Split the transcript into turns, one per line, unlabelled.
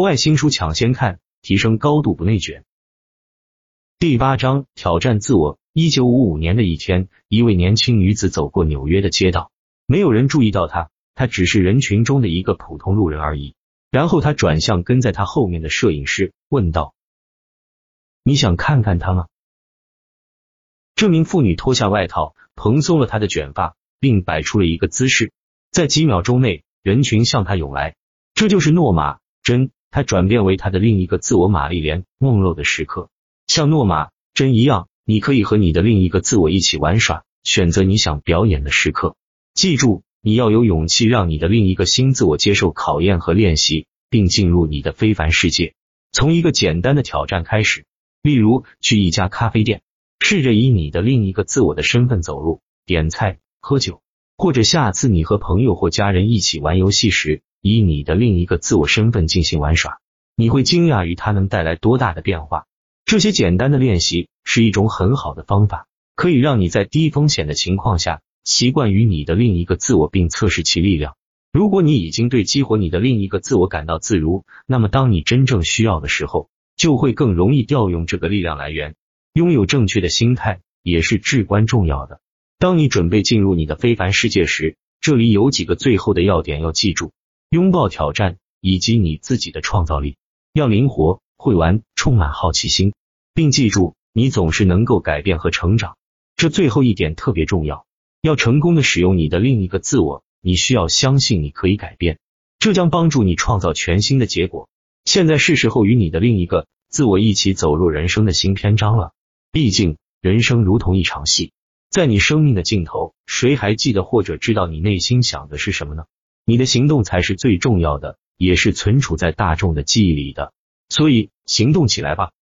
国外新书抢先看，提升高度不内卷。第八章挑战自我。一九五五年的一天，一位年轻女子走过纽约的街道，没有人注意到她，她只是人群中的一个普通路人而已。然后她转向跟在她后面的摄影师，问道：“你想看看他吗？”这名妇女脱下外套，蓬松了她的卷发，并摆出了一个姿势。在几秒钟内，人群向她涌来。这就是诺玛真，他转变为他的另一个自我——玛丽莲。梦露的时刻，像诺玛真一样。你可以和你的另一个自我一起玩耍，选择你想表演的时刻。记住，你要有勇气让你的另一个新自我接受考验和练习，并进入你的非凡世界。从一个简单的挑战开始，例如去一家咖啡店，试着以你的另一个自我的身份走路、点菜、喝酒；或者下次你和朋友或家人一起玩游戏时，以你的另一个自我身份进行玩耍。你会惊讶于它能带来多大的变化。这些简单的练习是一种很好的方法，可以让你在低风险的情况下习惯于你的另一个自我，并测试其力量。如果你已经对激活你的另一个自我感到自如，那么当你真正需要的时候，就会更容易调用这个力量来源。拥有正确的心态也是至关重要的。当你准备进入你的非凡世界时，这里有几个最后的要点要记住：拥抱挑战以及你自己的创造力，要灵活、会玩、充满好奇心。并记住，你总是能够改变和成长。这最后一点特别重要。要成功的使用你的另一个自我，你需要相信你可以改变，这将帮助你创造全新的结果。现在是时候与你的另一个自我一起走入人生的新篇章了。毕竟，人生如同一场戏，在你生命的尽头，谁还记得或者知道你内心想的是什么呢？你的行动才是最重要的，也是存储在大众的记忆里的。所以，行动起来吧！